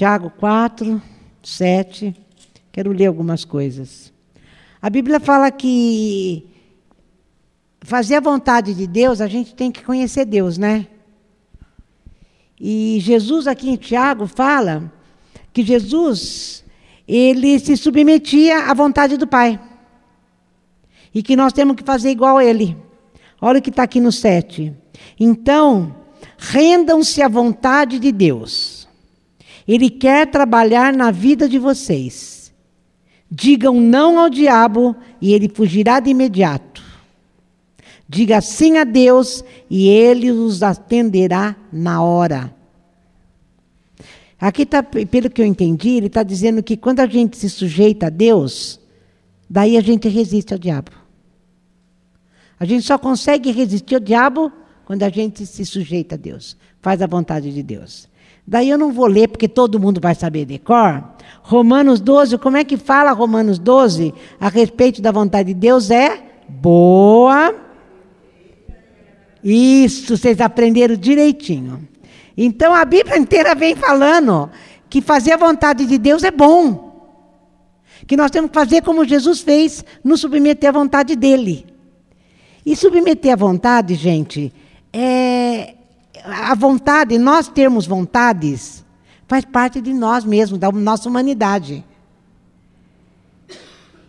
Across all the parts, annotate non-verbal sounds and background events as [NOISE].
Tiago 4, 7. Quero ler algumas coisas. A Bíblia fala que fazer a vontade de Deus, a gente tem que conhecer Deus, né? E Jesus aqui em Tiago fala que Jesus ele se submetia à vontade do Pai. E que nós temos que fazer igual a ele. Olha o que está aqui no 7. Então, rendam-se à vontade de Deus. Ele quer trabalhar na vida de vocês. Digam não ao diabo e ele fugirá de imediato. Diga sim a Deus e ele os atenderá na hora. Aqui está, pelo que eu entendi, ele está dizendo que quando a gente se sujeita a Deus, daí a gente resiste ao diabo. A gente só consegue resistir ao diabo quando a gente se sujeita a Deus, faz a vontade de Deus. Daí eu não vou ler porque todo mundo vai saber de cor. Romanos 12, como é que fala Romanos 12 a respeito da vontade de Deus? É boa isso, vocês aprenderam direitinho. Então a Bíblia inteira vem falando que fazer a vontade de Deus é bom. Que nós temos que fazer como Jesus fez, nos submeter à vontade dele. E submeter à vontade, gente, é a vontade, nós termos vontades, faz parte de nós mesmos, da nossa humanidade.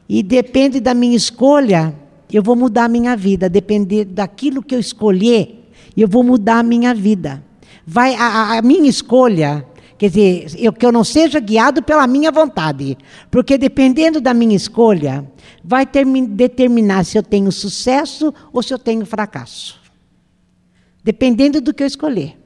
E depende da minha escolha eu vou mudar a minha vida, depender daquilo que eu escolher, eu vou mudar a minha vida. Vai a, a minha escolha, quer dizer, eu, que eu não seja guiado pela minha vontade, porque dependendo da minha escolha, vai ter, determinar se eu tenho sucesso ou se eu tenho fracasso. Dependendo do que eu escolher.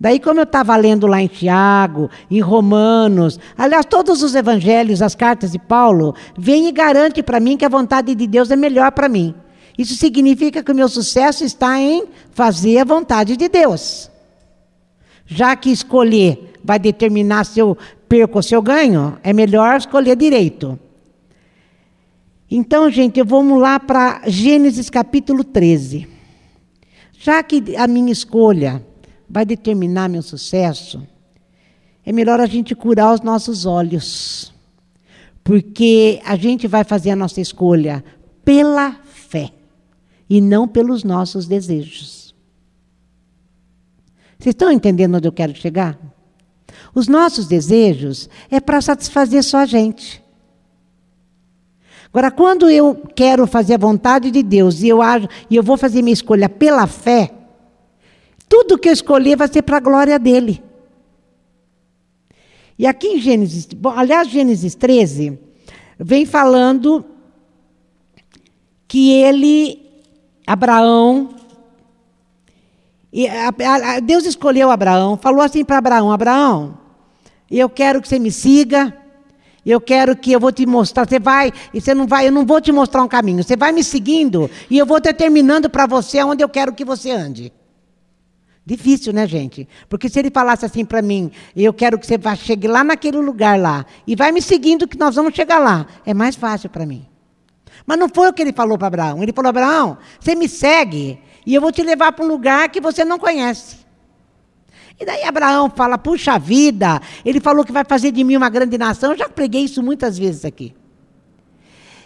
Daí, como eu estava lendo lá em Tiago, em Romanos, aliás, todos os evangelhos, as cartas de Paulo, vem e garante para mim que a vontade de Deus é melhor para mim. Isso significa que o meu sucesso está em fazer a vontade de Deus. Já que escolher vai determinar se eu perco ou se eu ganho, é melhor escolher direito. Então, gente, vamos lá para Gênesis capítulo 13. Já que a minha escolha vai determinar meu sucesso, é melhor a gente curar os nossos olhos. Porque a gente vai fazer a nossa escolha pela fé e não pelos nossos desejos. Vocês estão entendendo onde eu quero chegar? Os nossos desejos é para satisfazer só a gente. Agora, quando eu quero fazer a vontade de Deus e eu, ajo, e eu vou fazer minha escolha pela fé, tudo que eu escolher vai ser para a glória dele. E aqui em Gênesis, bom, aliás, Gênesis 13, vem falando que ele, Abraão, Deus escolheu Abraão, falou assim para Abraão: Abraão, eu quero que você me siga, eu quero que eu vou te mostrar, você vai, e você não vai, eu não vou te mostrar um caminho, você vai me seguindo e eu vou determinando para você onde eu quero que você ande. Difícil, né, gente? Porque se ele falasse assim para mim, eu quero que você vá, chegue lá naquele lugar lá, e vai me seguindo que nós vamos chegar lá, é mais fácil para mim. Mas não foi o que ele falou para Abraão. Ele falou: Abraão, você me segue e eu vou te levar para um lugar que você não conhece. E daí Abraão fala: puxa vida, ele falou que vai fazer de mim uma grande nação. Eu já preguei isso muitas vezes aqui.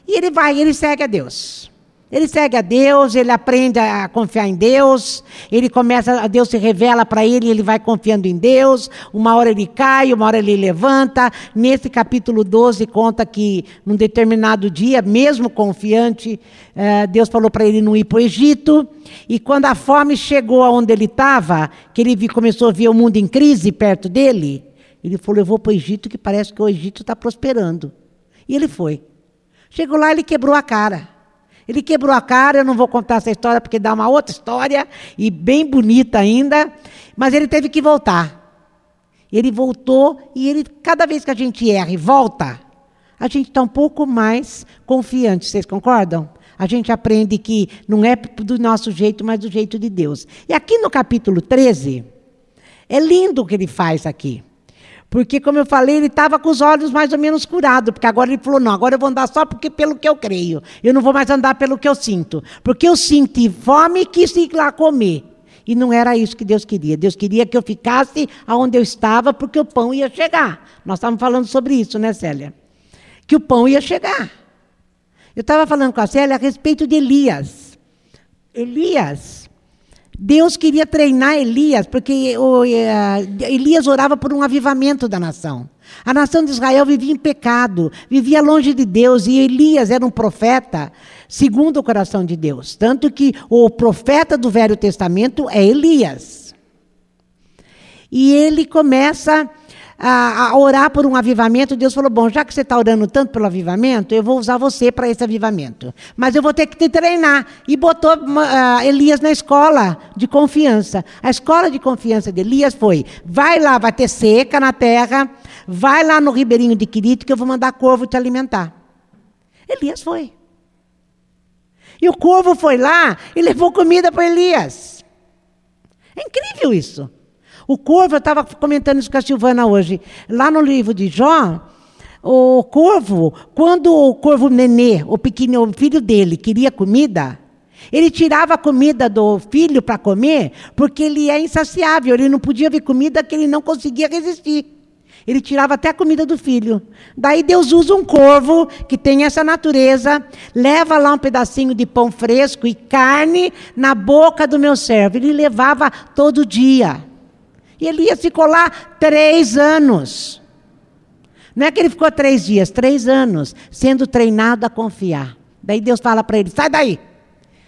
E ele vai, ele segue a Deus. Ele segue a Deus, ele aprende a confiar em Deus, ele começa, a Deus se revela para ele, ele vai confiando em Deus. Uma hora ele cai, uma hora ele levanta. Nesse capítulo 12 conta que num determinado dia, mesmo confiante, eh, Deus falou para ele não ir para o Egito. E quando a fome chegou aonde ele estava, que ele começou a ver o mundo em crise perto dele, ele falou: Eu vou para o Egito, que parece que o Egito está prosperando. E ele foi. Chegou lá, ele quebrou a cara. Ele quebrou a cara, eu não vou contar essa história porque dá uma outra história, e bem bonita ainda, mas ele teve que voltar. Ele voltou e ele, cada vez que a gente erra e volta, a gente está um pouco mais confiante, vocês concordam? A gente aprende que não é do nosso jeito, mas do jeito de Deus. E aqui no capítulo 13, é lindo o que ele faz aqui. Porque, como eu falei, ele estava com os olhos mais ou menos curados, porque agora ele falou: não, agora eu vou andar só porque, pelo que eu creio. Eu não vou mais andar pelo que eu sinto. Porque eu senti fome e quis ir lá comer. E não era isso que Deus queria. Deus queria que eu ficasse aonde eu estava, porque o pão ia chegar. Nós estávamos falando sobre isso, né, Célia? Que o pão ia chegar. Eu estava falando com a Célia a respeito de Elias. Elias, Deus queria treinar Elias, porque eh, Elias orava por um avivamento da nação. A nação de Israel vivia em pecado, vivia longe de Deus, e Elias era um profeta segundo o coração de Deus. Tanto que o profeta do Velho Testamento é Elias. E ele começa a, a orar por um avivamento, Deus falou: Bom, já que você está orando tanto pelo avivamento, eu vou usar você para esse avivamento. Mas eu vou ter que te treinar. E botou uh, Elias na escola de confiança. A escola de confiança de Elias foi: vai lá, vai ter seca na terra, vai lá no ribeirinho de Quirito que eu vou mandar corvo te alimentar. Elias foi. E o corvo foi lá e levou comida para Elias. É incrível isso. O corvo, eu estava comentando isso com a Silvana hoje. Lá no livro de Jó, o corvo, quando o corvo nenê, o pequeno o filho dele, queria comida, ele tirava a comida do filho para comer, porque ele é insaciável, ele não podia ver comida que ele não conseguia resistir. Ele tirava até a comida do filho. Daí Deus usa um corvo que tem essa natureza, leva lá um pedacinho de pão fresco e carne na boca do meu servo. Ele levava todo dia. E Elias ficou lá três anos. Não é que ele ficou três dias, três anos, sendo treinado a confiar. Daí Deus fala para ele: sai daí.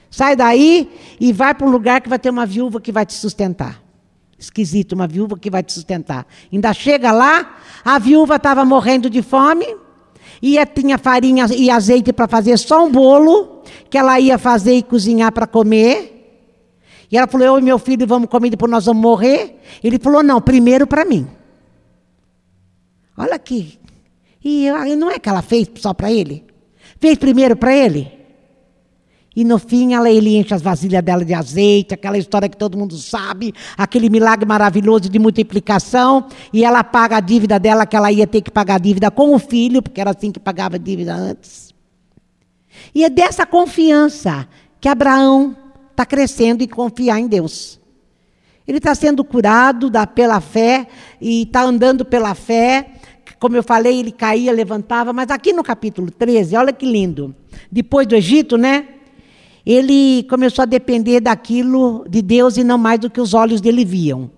Sai daí e vai para um lugar que vai ter uma viúva que vai te sustentar. Esquisito, uma viúva que vai te sustentar. Ainda chega lá, a viúva estava morrendo de fome, e tinha farinha e azeite para fazer só um bolo, que ela ia fazer e cozinhar para comer. E ela falou: Eu e meu filho vamos comer, depois nós vamos morrer. Ele falou: Não, primeiro para mim. Olha aqui. E não é que ela fez só para ele? Fez primeiro para ele? E no fim ela, ele enche as vasilhas dela de azeite, aquela história que todo mundo sabe, aquele milagre maravilhoso de multiplicação, e ela paga a dívida dela, que ela ia ter que pagar a dívida com o filho, porque era assim que pagava a dívida antes. E é dessa confiança que Abraão está crescendo e confiar em Deus. Ele está sendo curado da, pela fé e está andando pela fé. Como eu falei, ele caía, levantava. Mas aqui no capítulo 13, olha que lindo. Depois do Egito, né? Ele começou a depender daquilo de Deus e não mais do que os olhos dele viam.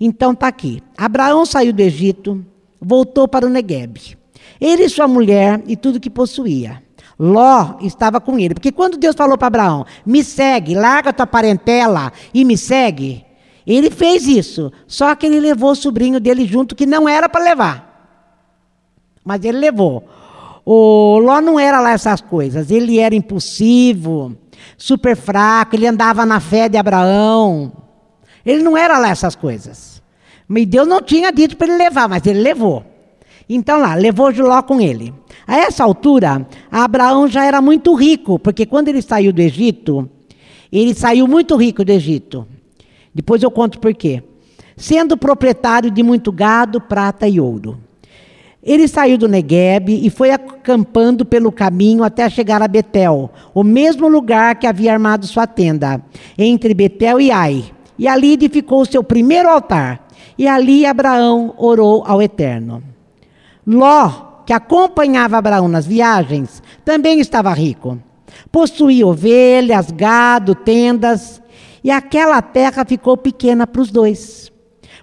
Então está aqui. Abraão saiu do Egito, voltou para o Negueb. Ele e sua mulher e tudo que possuía. Ló estava com ele. Porque quando Deus falou para Abraão: me segue, larga tua parentela e me segue, ele fez isso. Só que ele levou o sobrinho dele junto, que não era para levar. Mas ele levou. O Ló não era lá essas coisas. Ele era impulsivo, super fraco, ele andava na fé de Abraão. Ele não era lá essas coisas. E Deus não tinha dito para ele levar, mas ele levou. Então lá, levou Ló com ele. A essa altura, Abraão já era muito rico, porque quando ele saiu do Egito, ele saiu muito rico do Egito. Depois eu conto por quê. Sendo proprietário de muito gado, prata e ouro. Ele saiu do Negueb e foi acampando pelo caminho até chegar a Betel, o mesmo lugar que havia armado sua tenda, entre Betel e Ai. E ali edificou seu primeiro altar. E ali Abraão orou ao Eterno. Ló que acompanhava Abraão nas viagens, também estava rico. Possuía ovelhas, gado, tendas, e aquela terra ficou pequena para os dois,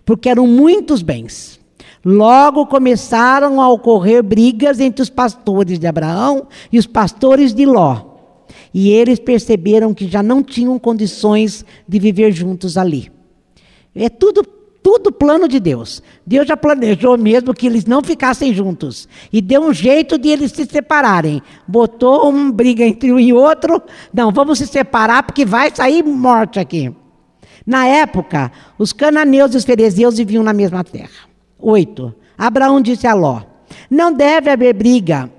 porque eram muitos bens. Logo começaram a ocorrer brigas entre os pastores de Abraão e os pastores de Ló. E eles perceberam que já não tinham condições de viver juntos ali. É tudo tudo plano de Deus. Deus já planejou mesmo que eles não ficassem juntos. E deu um jeito de eles se separarem. Botou uma briga entre um e outro. Não, vamos se separar porque vai sair morte aqui. Na época, os cananeus e os ferezeus viviam na mesma terra. Oito. Abraão disse a Ló: Não deve haver briga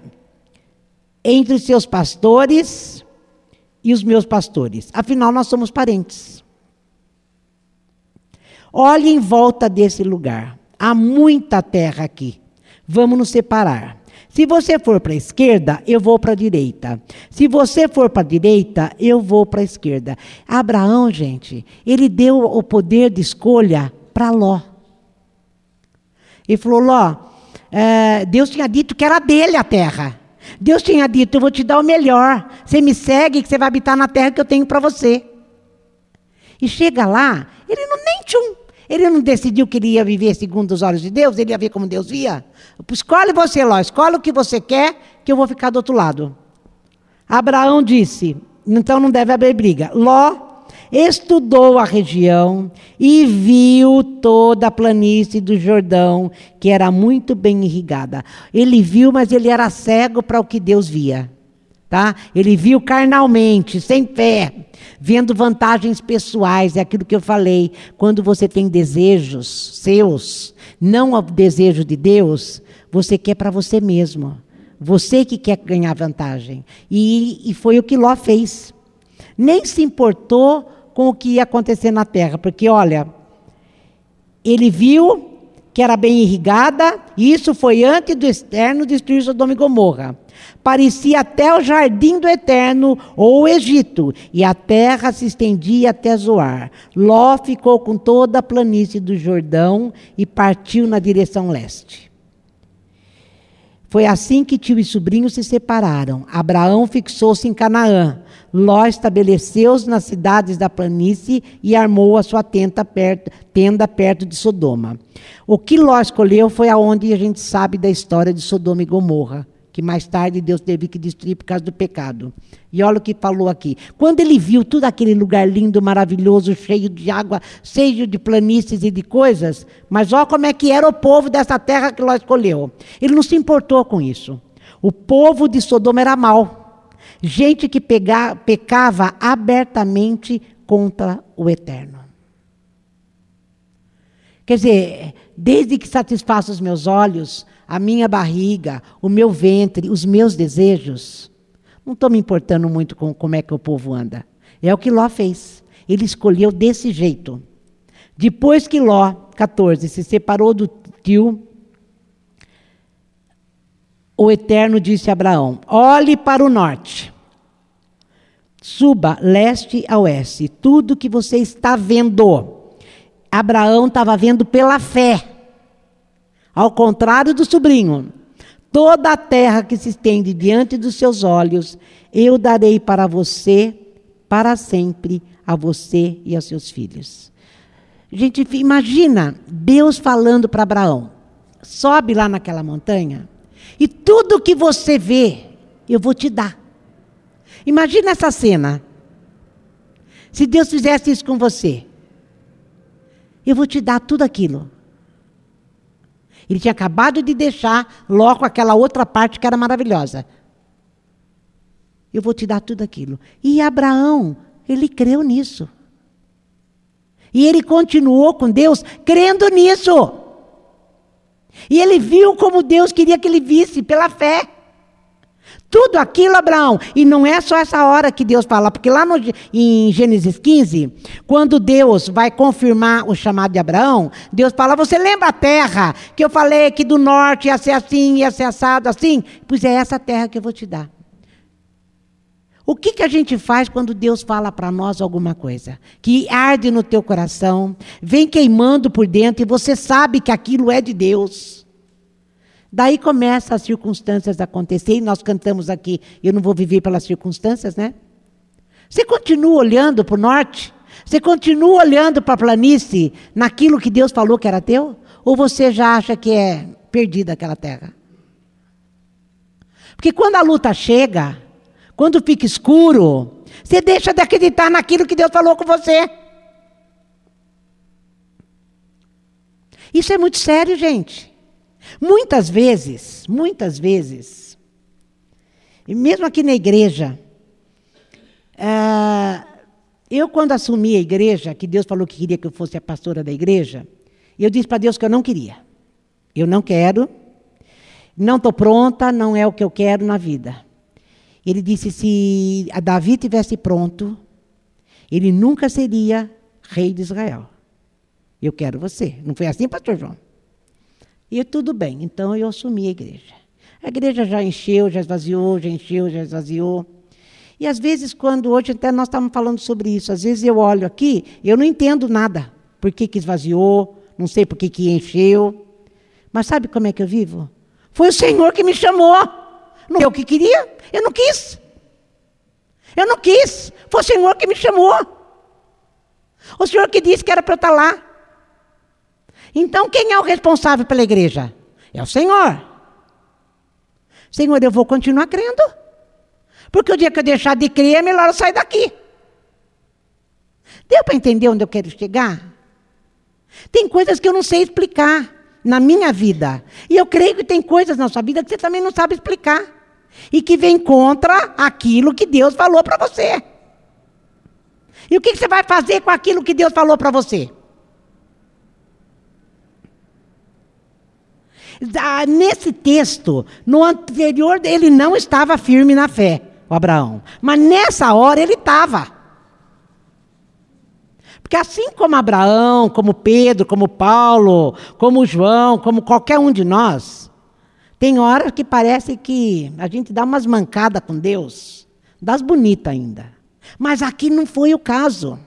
entre os seus pastores e os meus pastores. Afinal, nós somos parentes. Olhe em volta desse lugar. Há muita terra aqui. Vamos nos separar. Se você for para a esquerda, eu vou para a direita. Se você for para a direita, eu vou para a esquerda. Abraão, gente, ele deu o poder de escolha para Ló. Ele falou: Ló, é, Deus tinha dito que era dele a terra. Deus tinha dito: eu vou te dar o melhor. Você me segue, que você vai habitar na terra que eu tenho para você. E chega lá, ele não nem tchum. Ele não decidiu que ele ia viver segundo os olhos de Deus, ele ia ver como Deus via. Escolhe você, Ló, escolhe o que você quer, que eu vou ficar do outro lado. Abraão disse: então não deve haver briga. Ló estudou a região e viu toda a planície do Jordão, que era muito bem irrigada. Ele viu, mas ele era cego para o que Deus via. Tá? Ele viu carnalmente, sem fé, vendo vantagens pessoais, é aquilo que eu falei. Quando você tem desejos seus, não o desejo de Deus, você quer para você mesmo. Você que quer ganhar vantagem. E, e foi o que Ló fez. Nem se importou com o que ia acontecer na terra, porque olha, ele viu que era bem irrigada, e isso foi antes do externo destruir Sodoma e Gomorra. Parecia até o jardim do eterno ou o Egito, e a terra se estendia até Zoar. Ló ficou com toda a planície do Jordão e partiu na direção leste. Foi assim que tio e sobrinho se separaram. Abraão fixou-se em Canaã. Ló estabeleceu-se nas cidades da planície e armou a sua tenda perto, tenda perto de Sodoma. O que Ló escolheu foi aonde a gente sabe da história de Sodoma e Gomorra que mais tarde Deus teve que destruir por causa do pecado. E olha o que falou aqui. Quando ele viu todo aquele lugar lindo, maravilhoso, cheio de água, cheio de planícies e de coisas, mas olha como é que era o povo dessa terra que Ló escolheu. Ele não se importou com isso. O povo de Sodoma era mau. Gente que pega, pecava abertamente contra o eterno. Quer dizer, desde que satisfaça os meus olhos, a minha barriga, o meu ventre, os meus desejos. Não estou me importando muito com como é que o povo anda. É o que Ló fez. Ele escolheu desse jeito. Depois que Ló, 14, se separou do tio, o Eterno disse a Abraão: olhe para o norte, suba leste a oeste, tudo que você está vendo. Abraão estava vendo pela fé. Ao contrário do sobrinho, toda a terra que se estende diante dos seus olhos, eu darei para você, para sempre, a você e aos seus filhos. Gente, imagina Deus falando para Abraão: sobe lá naquela montanha e tudo que você vê, eu vou te dar. Imagina essa cena. Se Deus fizesse isso com você, eu vou te dar tudo aquilo. Ele tinha acabado de deixar logo aquela outra parte que era maravilhosa. Eu vou te dar tudo aquilo. E Abraão, ele creu nisso. E ele continuou com Deus crendo nisso. E ele viu como Deus queria que ele visse, pela fé. Tudo aquilo, Abraão. E não é só essa hora que Deus fala, porque lá no, em Gênesis 15, quando Deus vai confirmar o chamado de Abraão, Deus fala: Você lembra a terra que eu falei que do norte ia ser assim, ia ser assado assim? Pois é essa terra que eu vou te dar. O que, que a gente faz quando Deus fala para nós alguma coisa? Que arde no teu coração, vem queimando por dentro e você sabe que aquilo é de Deus. Daí começam as circunstâncias a acontecer, e nós cantamos aqui, eu não vou viver pelas circunstâncias, né? Você continua olhando para o norte? Você continua olhando para a planície, naquilo que Deus falou que era teu? Ou você já acha que é perdida aquela terra? Porque quando a luta chega, quando fica escuro, você deixa de acreditar naquilo que Deus falou com você. Isso é muito sério, gente. Muitas vezes, muitas vezes, e mesmo aqui na igreja, uh, eu quando assumi a igreja, que Deus falou que queria que eu fosse a pastora da igreja, eu disse para Deus que eu não queria. Eu não quero, não estou pronta, não é o que eu quero na vida. Ele disse: se Davi tivesse pronto, ele nunca seria rei de Israel. Eu quero você. Não foi assim, pastor João? E tudo bem, então eu assumi a igreja. A igreja já encheu, já esvaziou, já encheu, já esvaziou. E às vezes, quando hoje até nós estávamos falando sobre isso, às vezes eu olho aqui, eu não entendo nada. Por que, que esvaziou, não sei por que, que encheu. Mas sabe como é que eu vivo? Foi o Senhor que me chamou. Não eu que queria, eu não quis. Eu não quis. Foi o Senhor que me chamou. O Senhor que disse que era para eu estar lá. Então, quem é o responsável pela igreja? É o Senhor. Senhor, eu vou continuar crendo. Porque o dia que eu deixar de crer, é melhor eu sair daqui. Deu para entender onde eu quero chegar? Tem coisas que eu não sei explicar na minha vida. E eu creio que tem coisas na sua vida que você também não sabe explicar. E que vem contra aquilo que Deus falou para você. E o que você vai fazer com aquilo que Deus falou para você? Ah, nesse texto, no anterior, ele não estava firme na fé o Abraão. Mas nessa hora ele estava. Porque assim como Abraão, como Pedro, como Paulo, como João, como qualquer um de nós, tem horas que parece que a gente dá umas mancadas com Deus, das bonitas ainda. Mas aqui não foi o caso.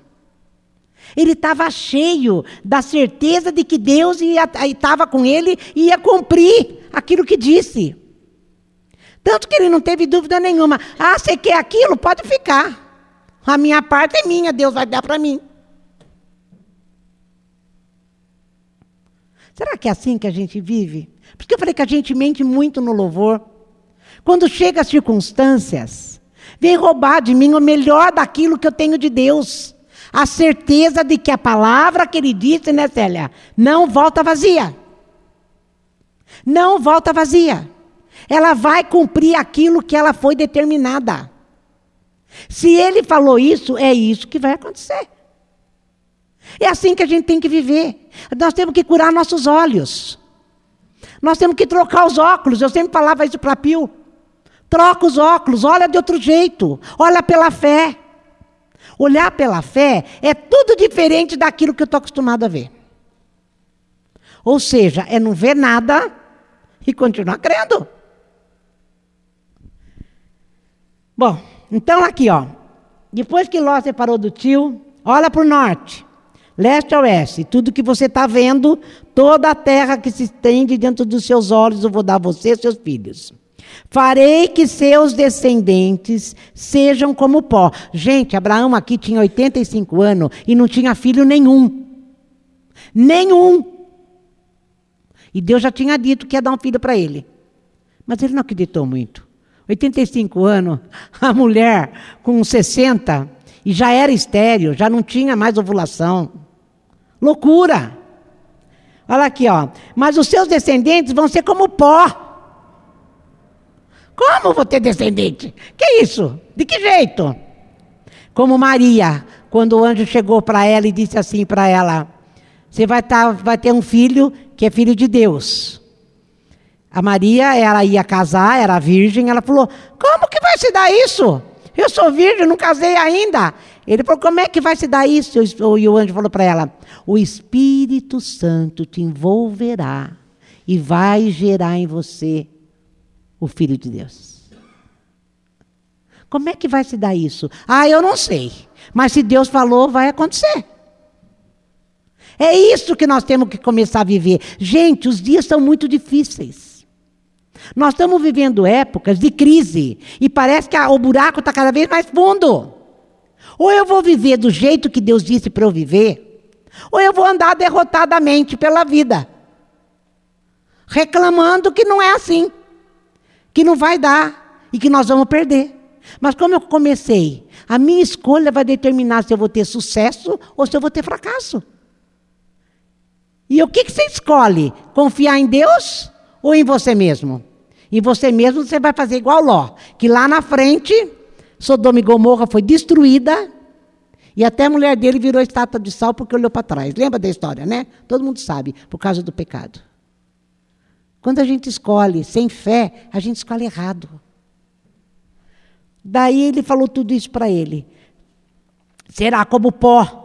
Ele estava cheio da certeza de que Deus estava com ele e ia cumprir aquilo que disse. Tanto que ele não teve dúvida nenhuma. Ah, você quer aquilo? Pode ficar. A minha parte é minha, Deus vai dar para mim. Será que é assim que a gente vive? Porque eu falei que a gente mente muito no louvor. Quando chega as circunstâncias, vem roubar de mim o melhor daquilo que eu tenho de Deus. A certeza de que a palavra que ele disse, né, Célia? Não volta vazia. Não volta vazia. Ela vai cumprir aquilo que ela foi determinada. Se ele falou isso, é isso que vai acontecer. É assim que a gente tem que viver. Nós temos que curar nossos olhos. Nós temos que trocar os óculos. Eu sempre falava isso para Pio. Troca os óculos, olha de outro jeito. Olha pela fé. Olhar pela fé é tudo diferente daquilo que eu estou acostumado a ver. Ou seja, é não ver nada e continuar crendo. Bom, então aqui, ó. Depois que Ló separou do tio, olha para o norte, leste a oeste. Tudo que você está vendo, toda a terra que se estende diante dos seus olhos, eu vou dar a você e seus filhos. Farei que seus descendentes sejam como pó. Gente, Abraão aqui tinha 85 anos e não tinha filho nenhum. Nenhum. E Deus já tinha dito que ia dar um filho para ele. Mas ele não acreditou muito. 85 anos, a mulher com 60 e já era estéreo, já não tinha mais ovulação. Loucura! Olha aqui, ó. Mas os seus descendentes vão ser como pó. Como vou ter descendente? Que isso? De que jeito? Como Maria, quando o anjo chegou para ela e disse assim para ela: Você vai, tá, vai ter um filho que é filho de Deus. A Maria, ela ia casar, era virgem, ela falou: Como que vai se dar isso? Eu sou virgem, não casei ainda. Ele falou: Como é que vai se dar isso? E o anjo falou para ela: O Espírito Santo te envolverá e vai gerar em você o Filho de Deus. Como é que vai se dar isso? Ah, eu não sei. Mas se Deus falou, vai acontecer. É isso que nós temos que começar a viver. Gente, os dias são muito difíceis. Nós estamos vivendo épocas de crise e parece que o buraco está cada vez mais fundo. Ou eu vou viver do jeito que Deus disse para eu viver, ou eu vou andar derrotadamente pela vida, reclamando que não é assim, que não vai dar e que nós vamos perder. Mas como eu comecei, a minha escolha vai determinar se eu vou ter sucesso ou se eu vou ter fracasso. E o que, que você escolhe? Confiar em Deus ou em você mesmo? Em você mesmo você vai fazer igual Ló, que lá na frente, Sodoma e Gomorra foi destruída e até a mulher dele virou estátua de sal porque olhou para trás. Lembra da história, né? Todo mundo sabe, por causa do pecado. Quando a gente escolhe sem fé, a gente escolhe errado. Daí ele falou tudo isso para ele. Será como pó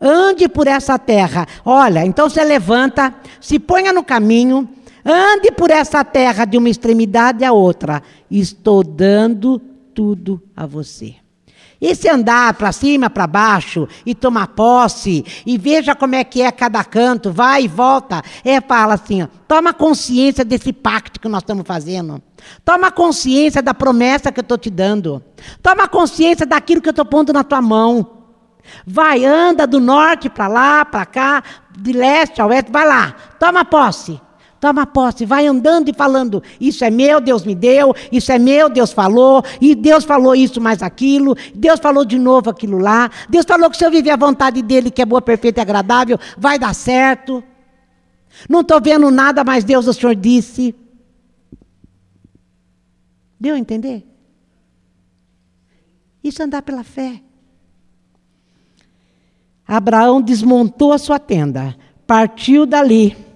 ande por essa terra. Olha, então você levanta, se ponha no caminho, Ande por essa terra de uma extremidade à outra. Estou dando tudo a você. Esse andar para cima, para baixo e tomar posse e veja como é que é cada canto, vai e volta, é fala assim, ó, toma consciência desse pacto que nós estamos fazendo. Toma consciência da promessa que eu estou te dando. Toma consciência daquilo que eu estou pondo na tua mão. Vai, anda do norte para lá, para cá, de leste a oeste, vai lá, toma posse. Toma posse, vai andando e falando: Isso é meu, Deus me deu, isso é meu, Deus falou, e Deus falou isso mais aquilo, Deus falou de novo aquilo lá, Deus falou que se eu viver a vontade dele, que é boa, perfeita e agradável, vai dar certo. Não estou vendo nada, mas Deus, o Senhor disse. Deu a entender? Isso é andar pela fé. Abraão desmontou a sua tenda, partiu dali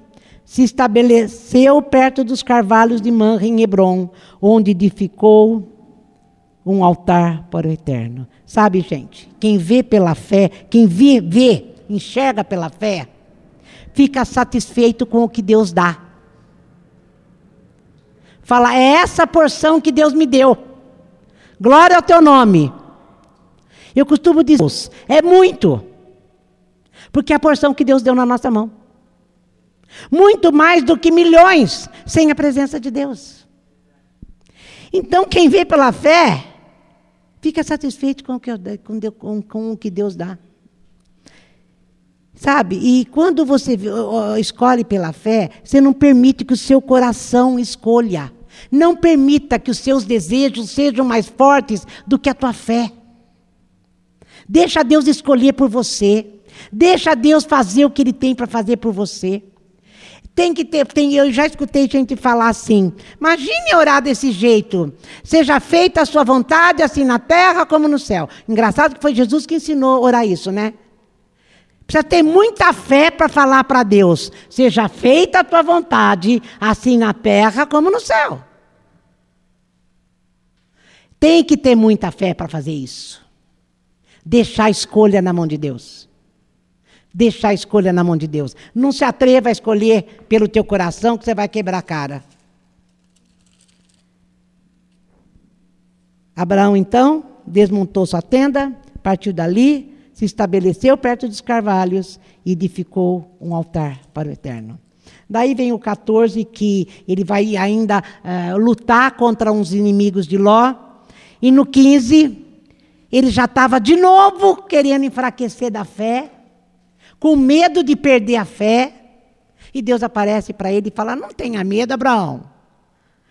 se estabeleceu perto dos carvalhos de Manre, em Hebron, onde edificou um altar para o eterno. Sabe, gente, quem vê pela fé, quem vê, vê, enxerga pela fé, fica satisfeito com o que Deus dá. Fala, é essa porção que Deus me deu. Glória ao teu nome. Eu costumo dizer, é muito. Porque é a porção que Deus deu na nossa mão. Muito mais do que milhões sem a presença de Deus. Então, quem vê pela fé, fica satisfeito com o que, com, com o que Deus dá. Sabe? E quando você escolhe pela fé, você não permite que o seu coração escolha. Não permita que os seus desejos sejam mais fortes do que a tua fé. Deixa Deus escolher por você. Deixa Deus fazer o que Ele tem para fazer por você. Tem que ter, tem, eu já escutei gente falar assim: imagine orar desse jeito. Seja feita a sua vontade, assim na terra como no céu. Engraçado que foi Jesus que ensinou a orar isso, né? Precisa ter muita fé para falar para Deus: seja feita a tua vontade, assim na terra como no céu. Tem que ter muita fé para fazer isso. Deixar a escolha na mão de Deus deixar a escolha na mão de Deus. Não se atreva a escolher pelo teu coração que você vai quebrar a cara. Abraão então desmontou sua tenda, partiu dali, se estabeleceu perto dos carvalhos e edificou um altar para o Eterno. Daí vem o 14, que ele vai ainda uh, lutar contra uns inimigos de Ló. E no 15, ele já estava de novo querendo enfraquecer da fé com medo de perder a fé. E Deus aparece para ele e fala: Não tenha medo, Abraão.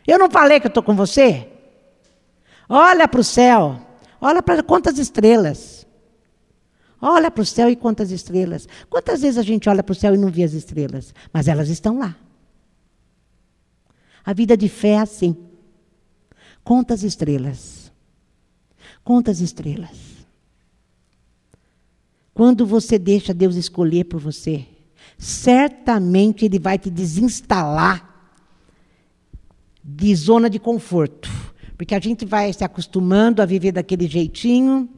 Eu não falei que eu estou com você? Olha para o céu. Olha para quantas estrelas. Olha para o céu e quantas estrelas. Quantas vezes a gente olha para o céu e não vê as estrelas? Mas elas estão lá. A vida de fé é assim. Quantas estrelas. Quantas estrelas. Quando você deixa Deus escolher por você, certamente Ele vai te desinstalar de zona de conforto. Porque a gente vai se acostumando a viver daquele jeitinho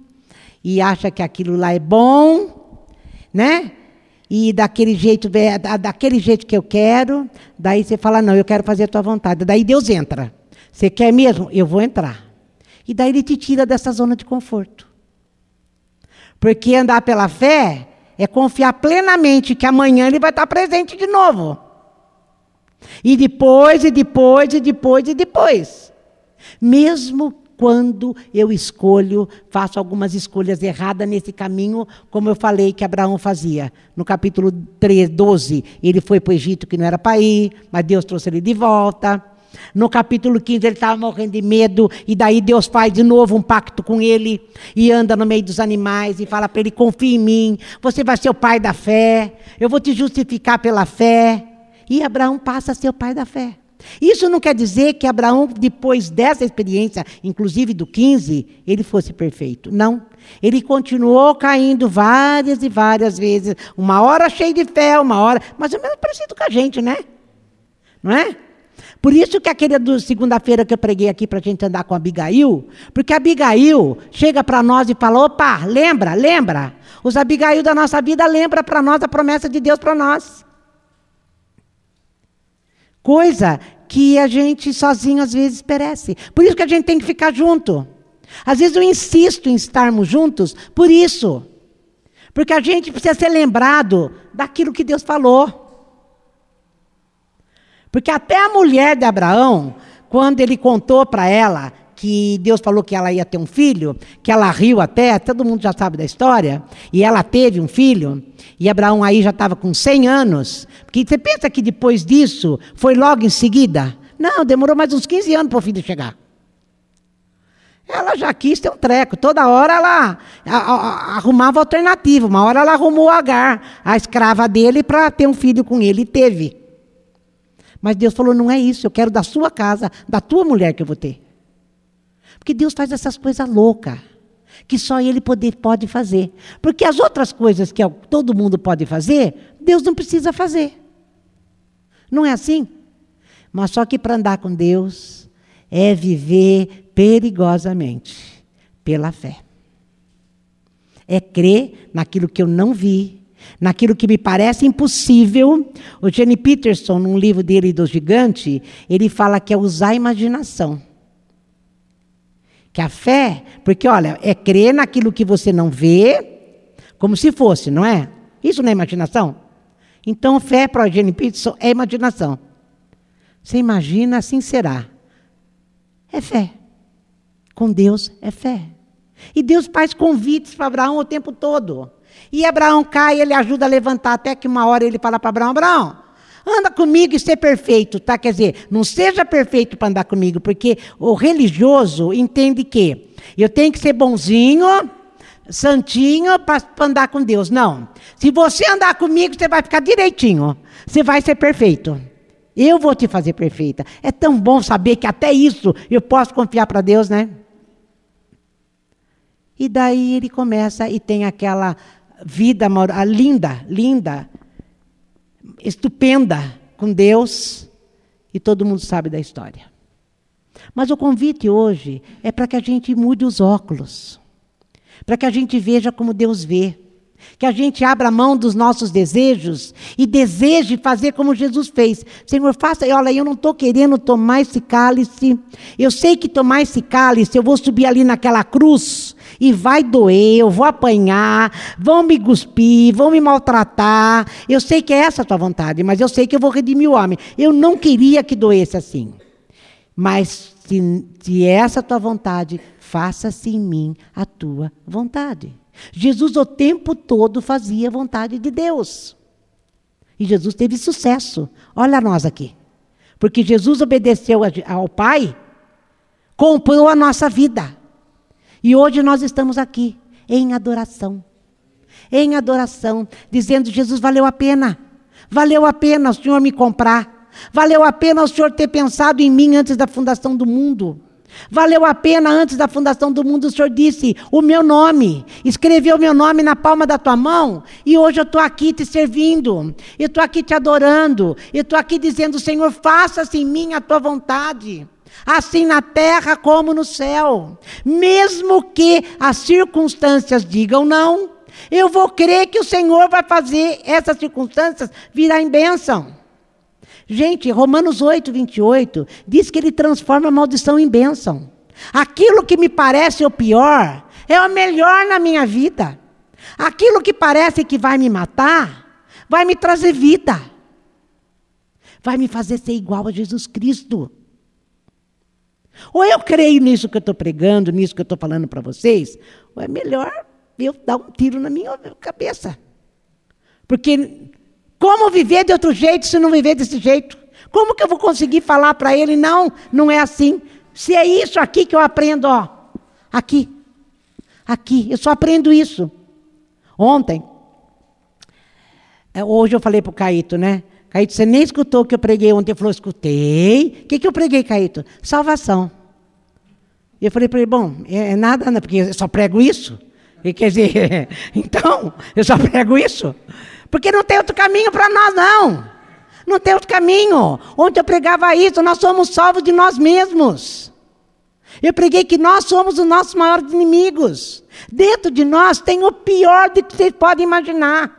e acha que aquilo lá é bom, né? E daquele jeito, daquele jeito que eu quero, daí você fala, não, eu quero fazer a tua vontade. Daí Deus entra. Você quer mesmo? Eu vou entrar. E daí ele te tira dessa zona de conforto. Porque andar pela fé é confiar plenamente que amanhã ele vai estar presente de novo. E depois, e depois, e depois, e depois. Mesmo quando eu escolho, faço algumas escolhas erradas nesse caminho, como eu falei que Abraão fazia. No capítulo 3, 12, ele foi para o Egito que não era para ir, mas Deus trouxe ele de volta. No capítulo 15 ele estava morrendo de medo, e daí Deus faz de novo um pacto com ele, e anda no meio dos animais, e fala para ele: confia em mim, você vai ser o pai da fé, eu vou te justificar pela fé. E Abraão passa a ser o pai da fé. Isso não quer dizer que Abraão, depois dessa experiência, inclusive do 15, ele fosse perfeito. Não. Ele continuou caindo várias e várias vezes. Uma hora cheio de fé, uma hora. Mais ou menos parecido com a gente, né? Não é? Por isso que aquele do segunda-feira que eu preguei aqui para a gente andar com Abigail, porque Abigail chega para nós e fala: opa, lembra, lembra. Os Abigail da nossa vida lembra para nós a promessa de Deus para nós. Coisa que a gente sozinho às vezes perece. Por isso que a gente tem que ficar junto. Às vezes eu insisto em estarmos juntos por isso. Porque a gente precisa ser lembrado daquilo que Deus falou. Porque até a mulher de Abraão, quando ele contou para ela que Deus falou que ela ia ter um filho, que ela riu até, todo mundo já sabe da história, e ela teve um filho, e Abraão aí já estava com 100 anos, porque você pensa que depois disso foi logo em seguida? Não, demorou mais uns 15 anos para o filho chegar. Ela já quis ter um treco. Toda hora ela arrumava alternativa. Uma hora ela arrumou Agar, a escrava dele, para ter um filho com ele. E teve. Mas Deus falou: não é isso. Eu quero da sua casa, da tua mulher que eu vou ter. Porque Deus faz essas coisas loucas, que só Ele poder, pode fazer. Porque as outras coisas que todo mundo pode fazer, Deus não precisa fazer. Não é assim? Mas só que para andar com Deus é viver perigosamente pela fé. É crer naquilo que eu não vi, naquilo que me parece impossível. O Jenny Peterson, num livro dele do Gigante, ele fala que é usar a imaginação. Que a fé, porque olha, é crer naquilo que você não vê, como se fosse, não é? Isso não é imaginação? Então, fé para Jenny Peterson é imaginação. Você imagina, assim será. É fé. Com Deus é fé. E Deus faz convites para Abraão o tempo todo. E Abraão cai, ele ajuda a levantar, até que uma hora ele fala para Abraão: Abraão, anda comigo e ser perfeito, tá? Quer dizer, não seja perfeito para andar comigo, porque o religioso entende que eu tenho que ser bonzinho, santinho para andar com Deus. Não. Se você andar comigo, você vai ficar direitinho. Você vai ser perfeito. Eu vou te fazer perfeita. É tão bom saber que até isso eu posso confiar para Deus, né? E daí ele começa e tem aquela vida linda, linda, estupenda com Deus, e todo mundo sabe da história. Mas o convite hoje é para que a gente mude os óculos, para que a gente veja como Deus vê, que a gente abra mão dos nossos desejos e deseje fazer como Jesus fez. Senhor, faça, olha, eu não estou querendo tomar esse cálice, eu sei que tomar esse cálice, eu vou subir ali naquela cruz, e vai doer, eu vou apanhar, vão me cuspir, vão me maltratar. Eu sei que é essa a tua vontade, mas eu sei que eu vou redimir o homem. Eu não queria que doesse assim. Mas se, se é essa a tua vontade, faça-se em mim a tua vontade. Jesus o tempo todo fazia a vontade de Deus. E Jesus teve sucesso. Olha nós aqui. Porque Jesus obedeceu ao Pai, comprou a nossa vida. E hoje nós estamos aqui em adoração. Em adoração, dizendo: Jesus, valeu a pena. Valeu a pena o Senhor me comprar. Valeu a pena o Senhor ter pensado em mim antes da fundação do mundo. Valeu a pena antes da fundação do mundo, o Senhor disse o meu nome, escreveu o meu nome na palma da tua mão, e hoje eu estou aqui te servindo, eu estou aqui te adorando, eu estou aqui dizendo: Senhor, faça-se em mim a tua vontade assim na terra como no céu. Mesmo que as circunstâncias digam não, eu vou crer que o Senhor vai fazer essas circunstâncias virar em bênção. Gente, Romanos 8, 28 diz que ele transforma a maldição em bênção. Aquilo que me parece o pior é o melhor na minha vida. Aquilo que parece que vai me matar, vai me trazer vida. Vai me fazer ser igual a Jesus Cristo. Ou eu creio nisso que eu estou pregando, nisso que eu estou falando para vocês, ou é melhor eu dar um tiro na minha cabeça. Porque como viver de outro jeito se não viver desse jeito? Como que eu vou conseguir falar para ele, não, não é assim? Se é isso aqui que eu aprendo, ó, aqui, aqui, eu só aprendo isso. Ontem, é, hoje eu falei para o Caíto, né? Caíto, você nem escutou o que eu preguei ontem. Ele falou, escutei. O que, que eu preguei, Caíto? Salvação. E eu falei para ele, bom, é, é nada, né, porque eu só prego isso. E quer dizer, [LAUGHS] então, eu só prego isso. Porque não tem outro caminho para nós, não. Não tem outro caminho. Ontem eu pregava isso, nós somos salvos de nós mesmos. Eu preguei que nós somos os nossos maiores inimigos. Dentro de nós tem o pior de que vocês podem imaginar.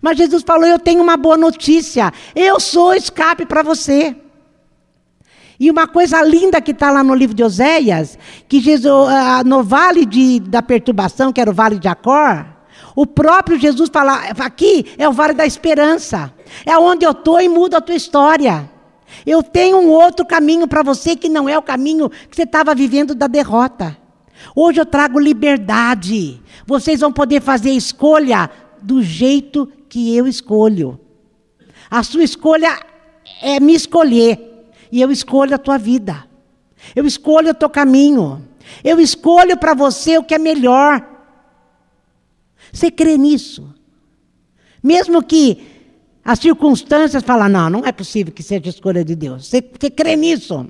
Mas Jesus falou: Eu tenho uma boa notícia. Eu sou escape para você. E uma coisa linda que está lá no livro de Oséias, que Jesus, no vale de, da perturbação, que era o vale de Acor, o próprio Jesus fala: aqui é o vale da esperança. É onde eu estou e muda a tua história. Eu tenho um outro caminho para você que não é o caminho que você estava vivendo da derrota. Hoje eu trago liberdade. Vocês vão poder fazer escolha do jeito que eu escolho. A sua escolha é me escolher. E eu escolho a tua vida. Eu escolho o teu caminho. Eu escolho para você o que é melhor. Você crê nisso? Mesmo que as circunstâncias falem, não, não é possível que seja escolha de Deus. Você, você crê nisso?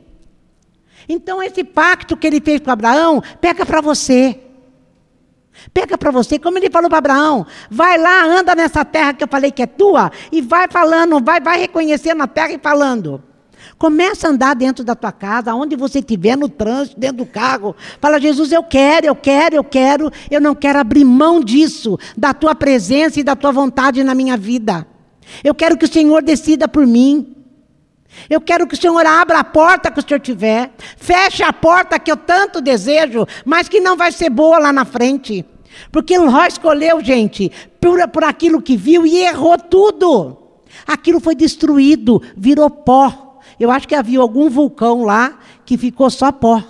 Então, esse pacto que ele fez com Abraão, pega para você. Pega para você, como ele falou para Abraão, vai lá, anda nessa terra que eu falei que é tua, e vai falando, vai, vai reconhecendo a terra e falando. Começa a andar dentro da tua casa, onde você estiver, no trânsito, dentro do carro. Fala, Jesus, eu quero, eu quero, eu quero, eu não quero abrir mão disso, da tua presença e da tua vontade na minha vida. Eu quero que o Senhor decida por mim. Eu quero que o Senhor abra a porta que o Senhor tiver. Feche a porta que eu tanto desejo, mas que não vai ser boa lá na frente. Porque Ló escolheu, gente, por, por aquilo que viu e errou tudo. Aquilo foi destruído, virou pó. Eu acho que havia algum vulcão lá que ficou só pó.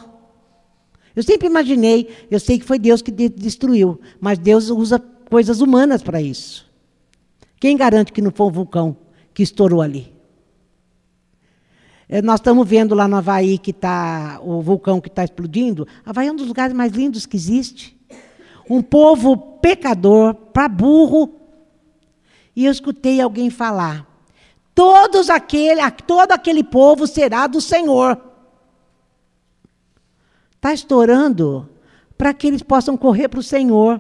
Eu sempre imaginei, eu sei que foi Deus que destruiu, mas Deus usa coisas humanas para isso. Quem garante que não foi um vulcão que estourou ali? É, nós estamos vendo lá no Havaí que está o vulcão que está explodindo. Havaí é um dos lugares mais lindos que existe. Um povo pecador, para burro. E eu escutei alguém falar: todos aquele, todo aquele povo será do Senhor. Está estourando para que eles possam correr para o Senhor.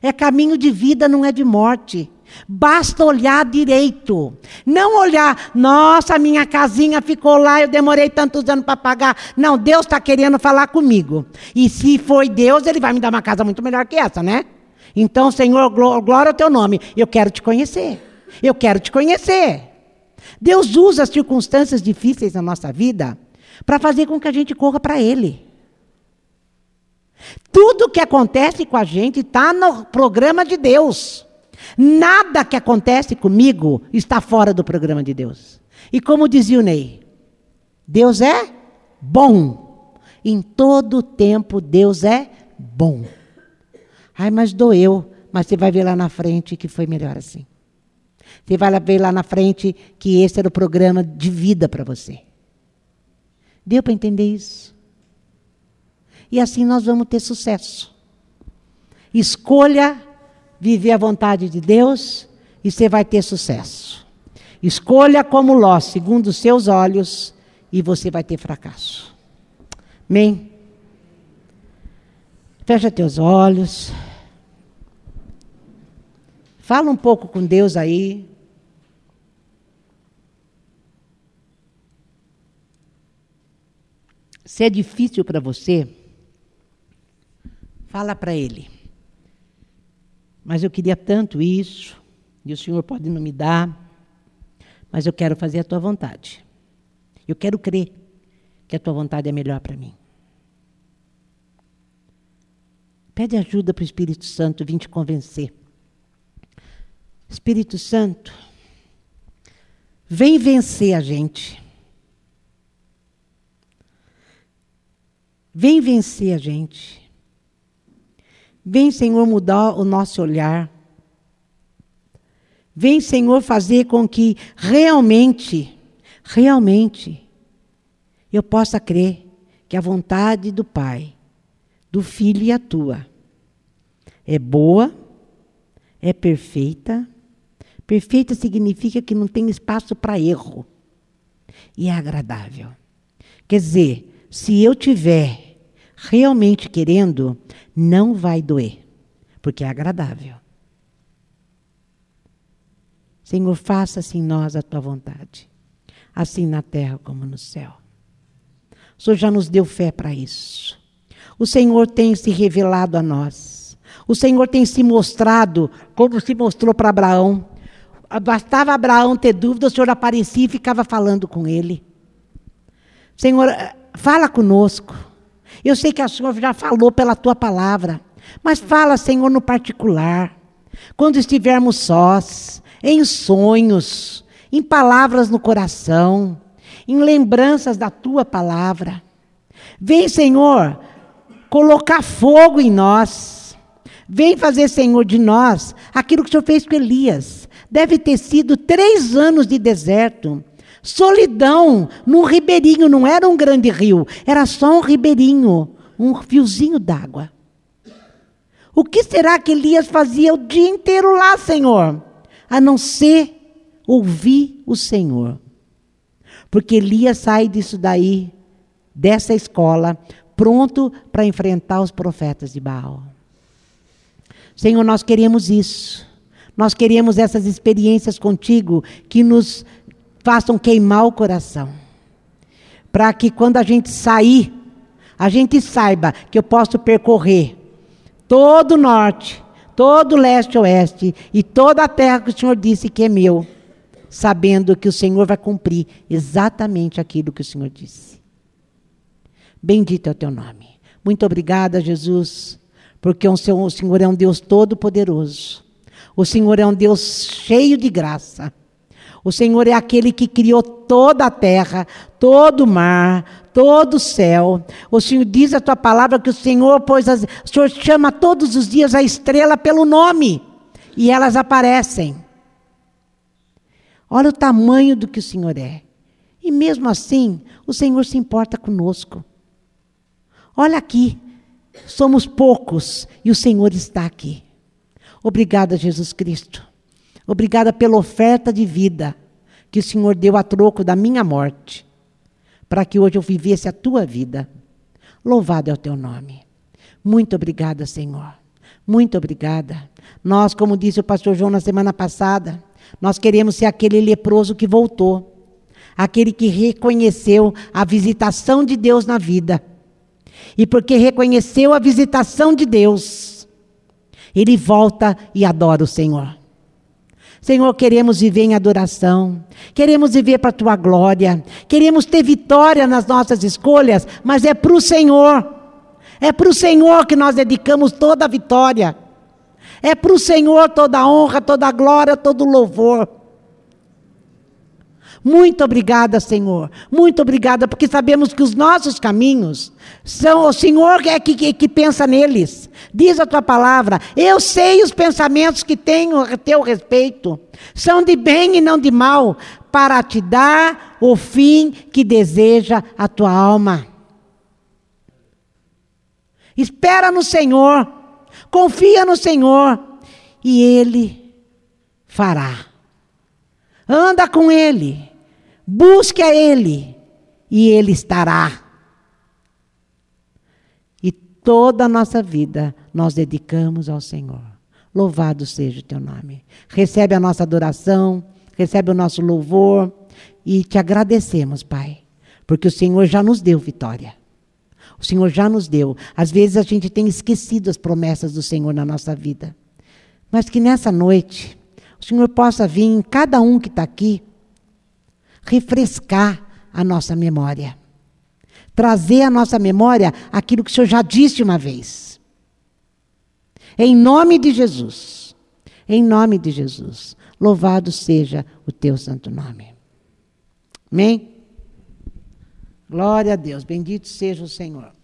É caminho de vida, não é de morte. Basta olhar direito. Não olhar, nossa, minha casinha ficou lá, eu demorei tantos anos para pagar. Não, Deus está querendo falar comigo. E se foi Deus, Ele vai me dar uma casa muito melhor que essa, né? Então, Senhor, glória ao teu nome. Eu quero te conhecer. Eu quero te conhecer. Deus usa as circunstâncias difíceis na nossa vida para fazer com que a gente corra para Ele. Tudo que acontece com a gente está no programa de Deus. Nada que acontece comigo está fora do programa de Deus. E como dizia o Ney, Deus é bom. Em todo tempo Deus é bom. Ai, mas doeu. Mas você vai ver lá na frente que foi melhor assim. Você vai ver lá na frente que esse era o programa de vida para você. Deu para entender isso? E assim nós vamos ter sucesso. Escolha viver a vontade de Deus e você vai ter sucesso. Escolha como Ló, segundo os seus olhos, e você vai ter fracasso. Amém? Fecha teus olhos. Fala um pouco com Deus aí. Se é difícil para você, fala para Ele. Mas eu queria tanto isso, e o Senhor pode não me dar, mas eu quero fazer a tua vontade. Eu quero crer que a tua vontade é melhor para mim. Pede ajuda para o Espírito Santo vir te convencer. Espírito Santo, vem vencer a gente. Vem vencer a gente. Vem, Senhor, mudar o nosso olhar. Vem, Senhor, fazer com que realmente, realmente, eu possa crer que a vontade do Pai, do Filho e a tua é boa, é perfeita. Perfeita significa que não tem espaço para erro. E é agradável. Quer dizer, se eu tiver realmente querendo, não vai doer, porque é agradável. Senhor, faça-se em nós a tua vontade, assim na terra como no céu. O Senhor já nos deu fé para isso. O Senhor tem se revelado a nós. O Senhor tem se mostrado como se mostrou para Abraão. Bastava Abraão ter dúvida, o Senhor aparecia e ficava falando com ele. Senhor, fala conosco. Eu sei que o Senhor já falou pela tua palavra, mas fala, Senhor, no particular. Quando estivermos sós, em sonhos, em palavras no coração, em lembranças da tua palavra. Vem, Senhor, colocar fogo em nós. Vem fazer, Senhor, de nós aquilo que o Senhor fez com Elias. Deve ter sido três anos de deserto. Solidão num ribeirinho, não era um grande rio, era só um ribeirinho, um fiozinho d'água. O que será que Elias fazia o dia inteiro lá, Senhor? A não ser ouvir o Senhor. Porque Elias sai disso daí, dessa escola, pronto para enfrentar os profetas de Baal. Senhor, nós queremos isso. Nós queremos essas experiências contigo que nos façam queimar o coração. Para que quando a gente sair, a gente saiba que eu posso percorrer todo o norte, todo o leste oeste e toda a terra que o Senhor disse que é meu, sabendo que o Senhor vai cumprir exatamente aquilo que o Senhor disse. Bendito é o teu nome. Muito obrigada, Jesus, porque o Senhor é um Deus todo-poderoso. O Senhor é um Deus cheio de graça. O Senhor é aquele que criou toda a terra, todo o mar, todo o céu. O Senhor diz a tua palavra que o Senhor, pois as, o Senhor chama todos os dias a estrela pelo nome e elas aparecem. Olha o tamanho do que o Senhor é. E mesmo assim, o Senhor se importa conosco. Olha aqui, somos poucos e o Senhor está aqui. Obrigada, Jesus Cristo. Obrigada pela oferta de vida que o Senhor deu a troco da minha morte, para que hoje eu vivesse a tua vida. Louvado é o teu nome. Muito obrigada, Senhor. Muito obrigada. Nós, como disse o pastor João na semana passada, nós queremos ser aquele leproso que voltou, aquele que reconheceu a visitação de Deus na vida. E porque reconheceu a visitação de Deus, ele volta e adora o Senhor. Senhor, queremos viver em adoração, queremos viver para a tua glória, queremos ter vitória nas nossas escolhas, mas é para o Senhor, é para o Senhor que nós dedicamos toda a vitória, é para o Senhor toda a honra, toda a glória, todo o louvor. Muito obrigada, Senhor. Muito obrigada, porque sabemos que os nossos caminhos são o Senhor que, é que, que pensa neles. Diz a tua palavra: Eu sei os pensamentos que tenho a teu respeito. São de bem e não de mal, para te dar o fim que deseja a tua alma. Espera no Senhor, confia no Senhor, e Ele fará. Anda com Ele. Busque a Ele e Ele estará. E toda a nossa vida nós dedicamos ao Senhor. Louvado seja o teu nome. Recebe a nossa adoração, recebe o nosso louvor e te agradecemos, Pai, porque o Senhor já nos deu vitória. O Senhor já nos deu. Às vezes a gente tem esquecido as promessas do Senhor na nossa vida. Mas que nessa noite o Senhor possa vir em cada um que está aqui refrescar a nossa memória. Trazer à nossa memória aquilo que o Senhor já disse uma vez. Em nome de Jesus. Em nome de Jesus. Louvado seja o teu santo nome. Amém? Glória a Deus. Bendito seja o Senhor.